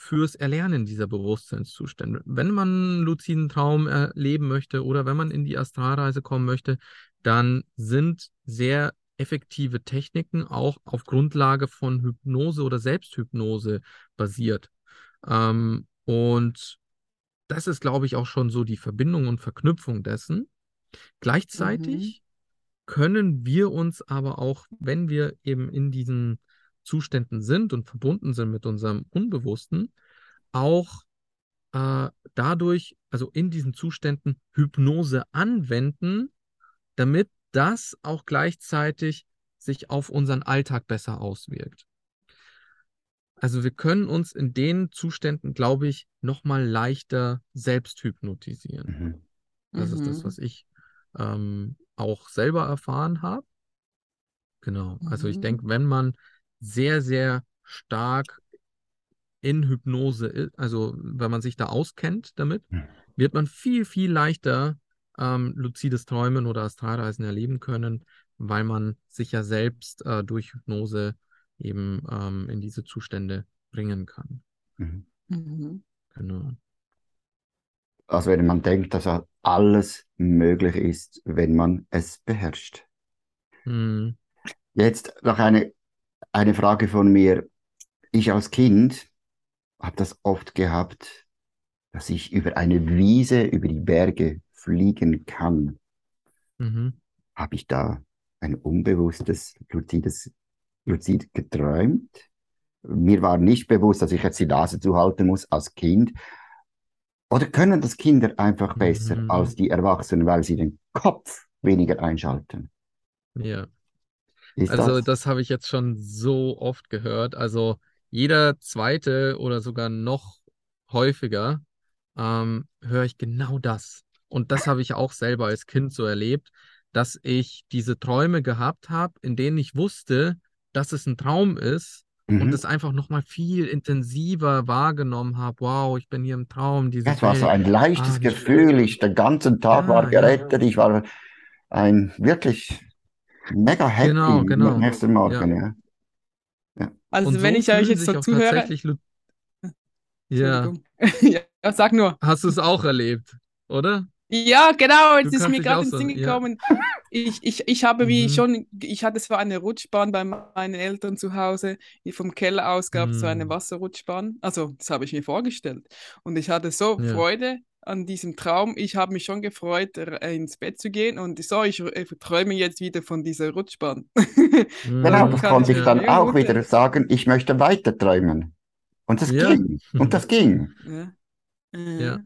fürs Erlernen dieser Bewusstseinszustände. Wenn man einen luziden Traum erleben möchte oder wenn man in die Astralreise kommen möchte, dann sind sehr effektive Techniken auch auf Grundlage von Hypnose oder Selbsthypnose basiert. Ähm, und das ist, glaube ich, auch schon so die Verbindung und Verknüpfung dessen. Gleichzeitig können wir uns aber auch, wenn wir eben in diesen Zuständen sind und verbunden sind mit unserem Unbewussten, auch äh, dadurch, also in diesen Zuständen, Hypnose anwenden, damit das auch gleichzeitig sich auf unseren Alltag besser auswirkt. Also wir können uns in den Zuständen, glaube ich, nochmal leichter selbst hypnotisieren. Mhm. Das ist das, Mhm. was ich ähm, auch selber erfahren habe. Genau. Also ich Mhm. denke, wenn man sehr, sehr stark in Hypnose ist, also wenn man sich da auskennt damit, Mhm. wird man viel, viel leichter ähm, luzides Träumen oder Astralreisen erleben können, weil man sich ja selbst äh, durch Hypnose eben ähm, in diese Zustände bringen kann. Mhm. Mhm. Genau. Also wenn man denkt, dass alles möglich ist, wenn man es beherrscht. Hm. Jetzt noch eine, eine Frage von mir. Ich als Kind habe das oft gehabt, dass ich über eine Wiese, über die Berge fliegen kann. Mhm. Habe ich da ein unbewusstes, luzides, luzid geträumt? Mir war nicht bewusst, dass ich jetzt die Nase zuhalten muss als Kind. Oder können das Kinder einfach besser Mhm. als die Erwachsenen, weil sie den Kopf weniger einschalten? Ja. Ist Also das? das habe ich jetzt schon so oft gehört. Also jeder zweite oder sogar noch häufiger ähm, höre ich genau das. Und das habe ich auch selber als Kind so erlebt, dass ich diese Träume gehabt habe, in denen ich wusste, dass es ein Traum ist und Mhm. es einfach nochmal viel intensiver wahrgenommen habe. Wow, ich bin hier im Traum, diese Es war so ein leichtes Ah, Gefühl. Ich, den ganzen Tag war Ja, ja. gerettet. Ich war ein wirklich mega happy Genau, genau. nächsten Morgen. Ja. Also Und wenn so ich euch jetzt so zuhöre, Ja, Entschuldigung. Ja, sag nur. hast du es auch erlebt, oder? Ja, genau, Du jetzt ist kannst mir gerade ins so, Sinn ja. gekommen. Ich, ich, ich habe wie Mhm. schon, ich hatte zwar eine Rutschbahn bei meinen Eltern zu Hause, die vom Keller aus gab es so eine Mhm. Wasserrutschbahn. Also, das habe ich mir vorgestellt. Und ich hatte so Ja. Freude an diesem Traum. Ich habe mich schon gefreut, r- ins Bett zu gehen. Und so, ich äh, träume jetzt wieder von dieser Rutschbahn. Genau, Mhm. das kann konnte ich dann auch wieder sagen, ich möchte weiter träumen. Und das Ja. ging. Und das ging. Ja. Ja.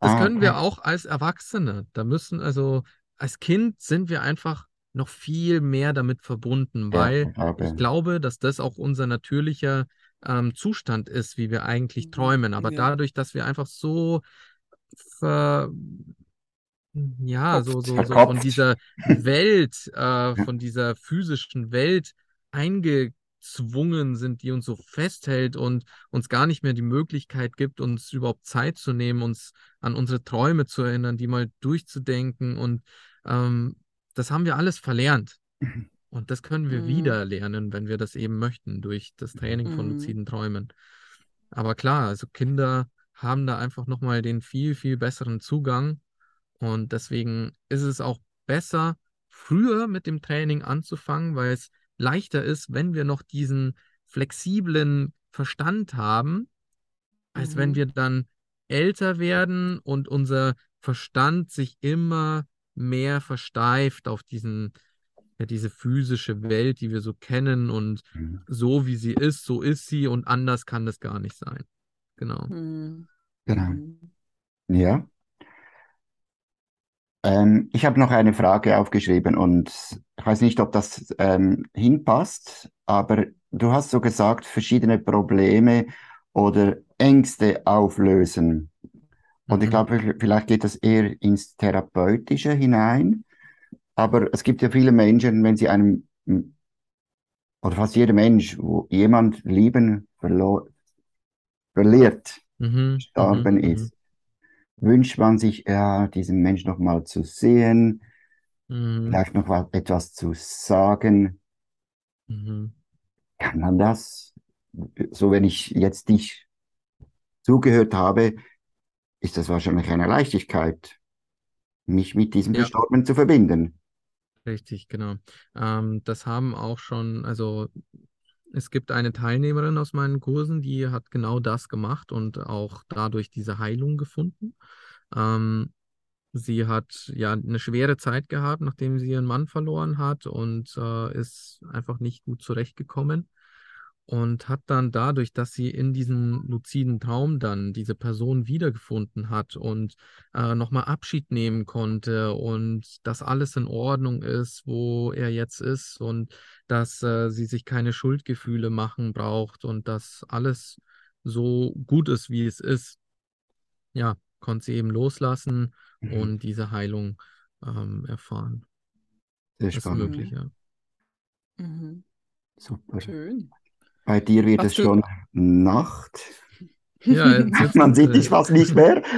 Das Ah, können wir okay. auch als Erwachsene. Da müssen, also als Kind sind wir einfach noch viel mehr damit verbunden, Ja, weil ich glaube, ich glaube, dass das auch unser natürlicher ähm, Zustand ist, wie wir eigentlich Mhm. träumen. Aber Ja. dadurch, dass wir einfach so ver, ja, so, so, so von dieser Welt, äh, von dieser physischen Welt eingezwungen sind, die uns so festhält und uns gar nicht mehr die Möglichkeit gibt, uns überhaupt Zeit zu nehmen, uns an unsere Träume zu erinnern, die mal durchzudenken. Und ähm, das haben wir alles verlernt. Und das können wir Mhm. wieder lernen, wenn wir das eben möchten, durch das Training von Mhm. luziden Träumen. Aber klar, also Kinder haben da einfach nochmal den viel, viel besseren Zugang. Und deswegen ist es auch besser, früher mit dem Training anzufangen, weil es leichter ist, wenn wir noch diesen flexiblen Verstand haben, als wenn Mhm. wir dann älter werden und unser Verstand sich immer mehr versteift auf diesen, ja, diese physische Welt, die wir so kennen und Mhm. so wie sie ist, so ist sie und anders kann das gar nicht sein. Genau. Mhm. Genau. Mhm. Ja. Ähm, ich habe noch eine Frage aufgeschrieben und ich weiß nicht, ob das ähm, hinpasst, aber du hast so gesagt, verschiedene Probleme oder Ängste auflösen. Und ich Mhm. glaube, vielleicht geht das eher ins Therapeutische hinein. Aber es gibt ja viele Menschen, wenn sie einem, oder fast jeder Mensch, wo jemand lieben verlo verliert, Mhm, gestorben mhm, ist, wünscht man sich, ja, diesen Mensch noch mal zu sehen, mhm, vielleicht noch mal etwas zu sagen. mhm. Kann man das? So, wenn ich jetzt dich zugehört habe, ist das wahrscheinlich eine Leichtigkeit, mich mit diesem Ja. Verstorbenen zu verbinden. Richtig, genau. Ähm, das haben auch schon, also es gibt eine Teilnehmerin aus meinen Kursen, die hat genau das gemacht und auch dadurch diese Heilung gefunden. Ähm, sie hat ja eine schwere Zeit gehabt, nachdem sie ihren Mann verloren hat und äh, ist einfach nicht gut zurechtgekommen und hat dann dadurch, dass sie in diesem luziden Traum dann diese Person wiedergefunden hat und äh, nochmal Abschied nehmen konnte und dass alles in Ordnung ist, wo er jetzt ist und dass äh, sie sich keine Schuldgefühle machen braucht und dass alles so gut ist, wie es ist, ja, konnte sie eben loslassen Mhm. und diese Heilung ähm, erfahren. Sehr Das ist spannend. möglich, ja. Mhm. Super. Schön. Bei dir wird Hast es du- schon Nacht. Ja, jetzt Man sieht dich fast nicht mehr.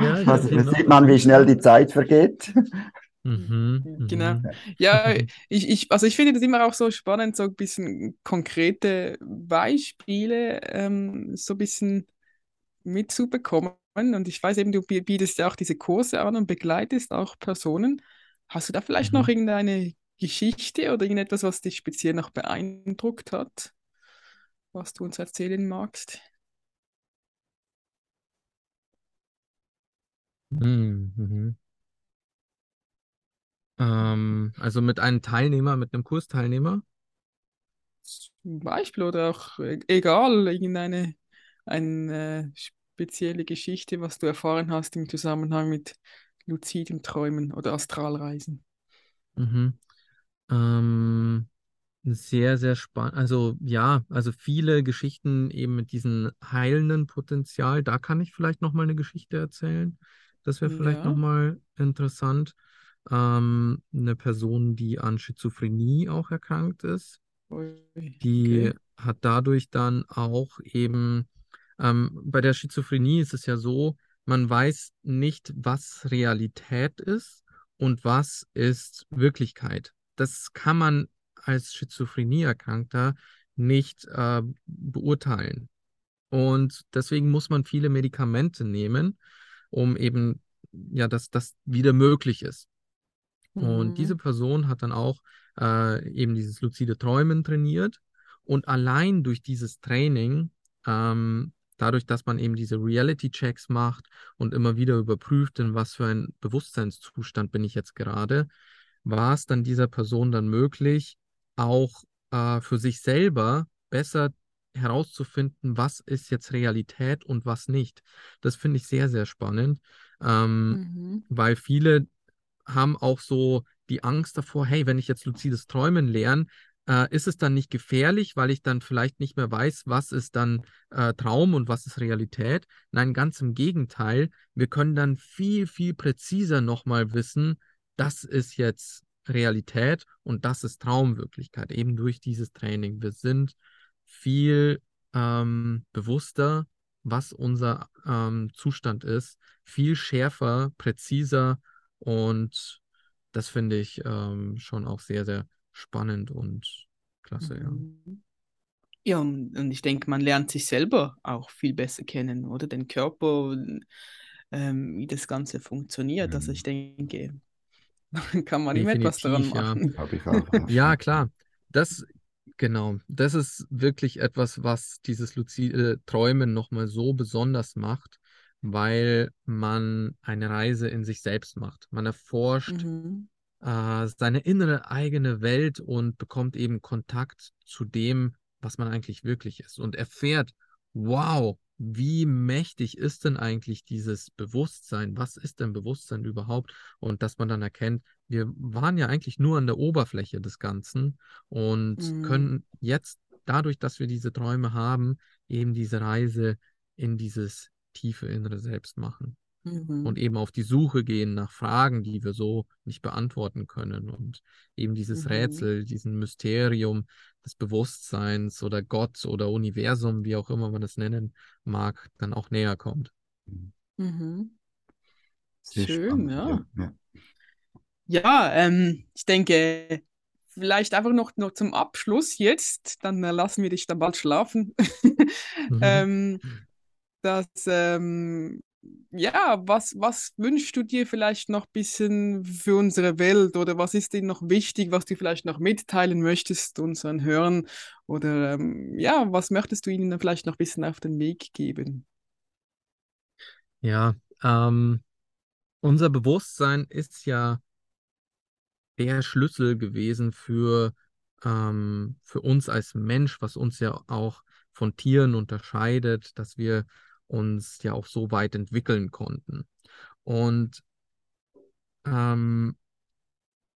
Ja, noch sieht man, wie schnell die Zeit vergeht. Mhm, Genau. mhm. Ja, ich, ich, also ich finde das immer auch so spannend, so ein bisschen konkrete Beispiele ähm, so ein bisschen mitzubekommen. Und ich weiß eben, du bi- bietest ja auch diese Kurse an und begleitest auch Personen. Hast du da vielleicht noch Mhm. irgendeine Geschichte oder irgendetwas, was dich speziell noch beeindruckt hat, was du uns erzählen magst? Mhm, mhm. Ähm, also mit einem Teilnehmer, mit einem Kursteilnehmer. Zum Beispiel oder auch äh, egal, irgendeine eine spezielle Geschichte, was du erfahren hast im Zusammenhang mit luzidem Träumen oder Astralreisen. Mhm. Ähm, sehr, sehr spannend. Also ja, also viele Geschichten eben mit diesem heilenden Potenzial. Da kann ich vielleicht noch mal eine Geschichte erzählen. Das wäre vielleicht Ja. noch mal interessant. Ähm, eine Person, die an Schizophrenie auch erkrankt ist. Ui, Die okay. hat dadurch dann auch eben, ähm, bei der Schizophrenie ist es ja so, man weiß nicht, was Realität ist und was ist Wirklichkeit. Das kann man als Schizophrenie-Erkrankter nicht äh, beurteilen. Und deswegen muss man viele Medikamente nehmen, um eben, ja, dass das wieder möglich ist. Und diese Mhm. Person hat dann auch äh, eben dieses luzide Träumen trainiert. Und allein durch dieses Training, ähm, dadurch, dass man eben diese Reality-Checks macht und immer wieder überprüft, in was für ein Bewusstseinszustand bin ich jetzt gerade, war es dann dieser Person dann möglich, auch äh, für sich selber besser herauszufinden, was ist jetzt Realität und was nicht. Das finde ich sehr, sehr spannend, ähm, Mhm. weil viele haben auch so die Angst davor, hey, wenn ich jetzt luzides Träumen lerne, äh, ist es dann nicht gefährlich, weil ich dann vielleicht nicht mehr weiß, was ist dann äh, Traum und was ist Realität? Nein, ganz im Gegenteil. Wir können dann viel, viel präziser nochmal wissen, das ist jetzt Realität und das ist Traumwirklichkeit, eben durch dieses Training. Wir sind viel ähm, bewusster, was unser ähm, Zustand ist, viel schärfer, präziser und das finde ich ähm, schon auch sehr, sehr spannend und klasse, ja. Mhm. Ja, und, und ich denke, man lernt sich selber auch viel besser kennen, oder? Den Körper, ähm, wie das Ganze funktioniert. Also ich denke, da kann man immer etwas daran machen. Ja. Ja, klar. Das, genau, das ist wirklich etwas, was dieses luzide Träumen nochmal so besonders macht, weil man eine Reise in sich selbst macht. Man erforscht Mhm. äh, seine innere eigene Welt und bekommt eben Kontakt zu dem, was man eigentlich wirklich ist und erfährt, wow, wie mächtig ist denn eigentlich dieses Bewusstsein? Was ist denn Bewusstsein überhaupt? Und dass man dann erkennt, wir waren ja eigentlich nur an der Oberfläche des Ganzen und Mhm. können jetzt dadurch, dass wir diese Träume haben, eben diese Reise in dieses tiefe innere Selbst machen Mhm. und eben auf die Suche gehen nach Fragen, die wir so nicht beantworten können. Und eben dieses Mhm. Rätsel, diesen Mysterium, des Bewusstseins oder Gott oder Universum, wie auch immer man das nennen mag, dann auch näher kommt. Mhm. Sehr Schön, spannend, ja. ja. Ja, ähm, ich denke, vielleicht einfach noch, noch zum Abschluss jetzt, dann äh, lassen wir dich dann bald schlafen. Mhm. ähm, dass, ähm, ja, was, was wünschst du dir vielleicht noch ein bisschen für unsere Welt oder was ist dir noch wichtig, was du vielleicht noch mitteilen möchtest unseren Hörern oder ähm, ja, was möchtest du ihnen vielleicht noch ein bisschen auf den Weg geben? Ja, ähm, unser Bewusstsein ist ja der Schlüssel gewesen für, ähm, für uns als Mensch, was uns ja auch von Tieren unterscheidet, dass wir uns ja auch so weit entwickeln konnten. Und ähm,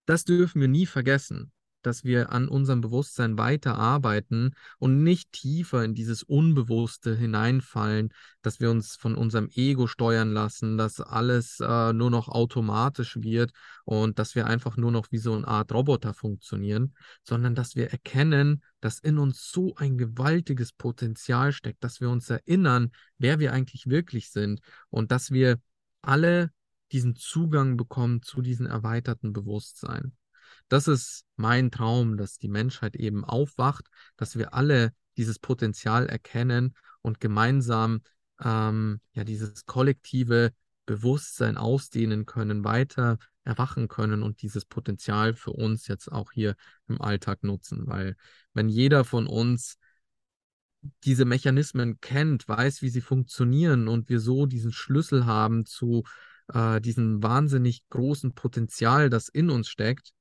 das dürfen wir nie vergessen, dass wir an unserem Bewusstsein weiterarbeiten und nicht tiefer in dieses Unbewusste hineinfallen, dass wir uns von unserem Ego steuern lassen, dass alles äh, nur noch automatisch wird und dass wir einfach nur noch wie so eine Art Roboter funktionieren, sondern dass wir erkennen, dass in uns so ein gewaltiges Potenzial steckt, dass wir uns erinnern, wer wir eigentlich wirklich sind und dass wir alle diesen Zugang bekommen zu diesem erweiterten Bewusstsein. Das ist mein Traum, dass die Menschheit eben aufwacht, dass wir alle dieses Potenzial erkennen und gemeinsam ähm, ja dieses kollektive Bewusstsein ausdehnen können, weiter erwachen können und dieses Potenzial für uns jetzt auch hier im Alltag nutzen. Weil wenn jeder von uns diese Mechanismen kennt, weiß, wie sie funktionieren und wir so diesen Schlüssel haben zu äh, diesem wahnsinnig großen Potenzial, das in uns steckt,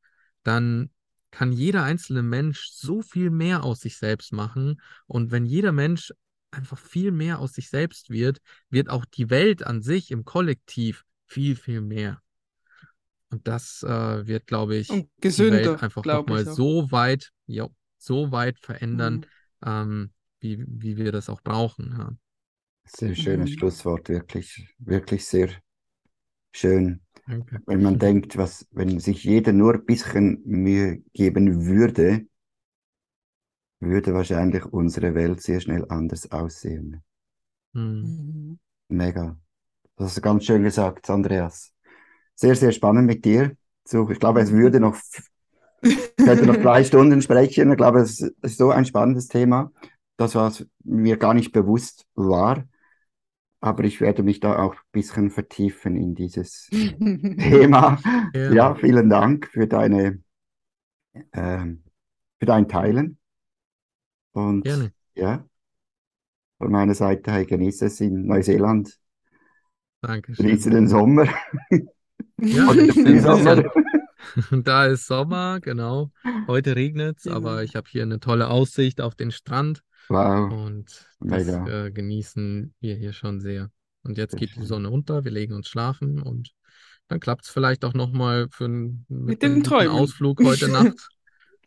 dann kann jeder einzelne Mensch so viel mehr aus sich selbst machen. Und wenn jeder Mensch einfach viel mehr aus sich selbst wird, wird auch die Welt an sich im Kollektiv viel, viel mehr. Und das äh, wird, glaube ich, Und die gesünder, Welt einfach nochmal so weit, ja, so weit verändern, Mhm. ähm, wie, wie wir das auch brauchen. Ja. Sehr schönes Mhm. Schlusswort, wirklich, wirklich sehr schön. Wenn man denkt, was, wenn sich jeder nur ein bisschen Mühe geben würde, würde wahrscheinlich unsere Welt sehr schnell anders aussehen. Hm. Mhm. Mega. Das hast du ganz schön gesagt, Andreas. Sehr, sehr spannend mit dir. So, ich glaube, es würde noch, ich könnte noch drei Stunden sprechen. Ich glaube, es ist so ein spannendes Thema, das was mir gar nicht bewusst war. Aber ich werde mich da auch ein bisschen vertiefen in dieses Thema. Gerne. Ja, vielen Dank für deine, ähm, für dein Teilen. Und Gerne. ja, von meiner Seite her genieße es in Neuseeland. Dankeschön. Genieße den Sommer. Ja, den Sommer. Da ist Sommer, genau. Heute regnet es, Genau. aber ich habe hier eine tolle Aussicht auf den Strand Wow, und das mega. äh, genießen wir hier schon sehr. Und jetzt Sehr geht die schön. Sonne unter, wir legen uns schlafen und dann klappt es vielleicht auch nochmal für ein, mit dem Träumen. Ausflug heute Nacht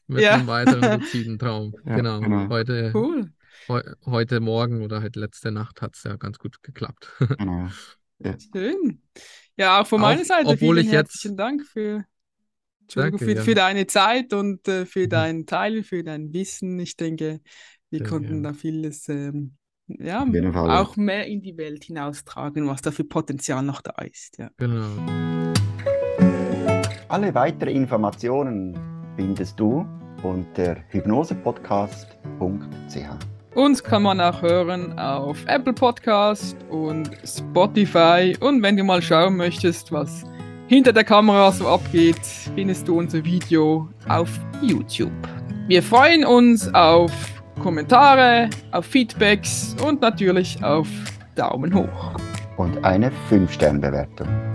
mit Ja. einem weiteren luziden Traum. Ja, Genau. genau. Heute, Cool. heu, heute Morgen oder halt letzte Nacht hat es ja ganz gut geklappt. Genau. Ja, Schön. Ja, auch von Auch meiner Seite obwohl vielen ich jetzt- herzlichen Dank für, Entschuldigung, Danke, für, ja. für deine Zeit und äh, für Mhm. dein Teilen, für dein Wissen. Ich denke, wir konnten gerne. da vieles ähm, ja, auch mehr in die Welt hinaustragen, was da für Potenzial noch da ist. Ja. Genau. Alle weiteren Informationen findest du unter hypnosepodcast.ch. Uns kann man auch hören auf Apple Podcast und Spotify. Und wenn du mal schauen möchtest, was hinter der Kamera so abgeht, findest du unser Video auf YouTube. Wir freuen uns auf Kommentare, auf Feedbacks und natürlich auf Daumen hoch. Und eine 5-Sterne-Bewertung.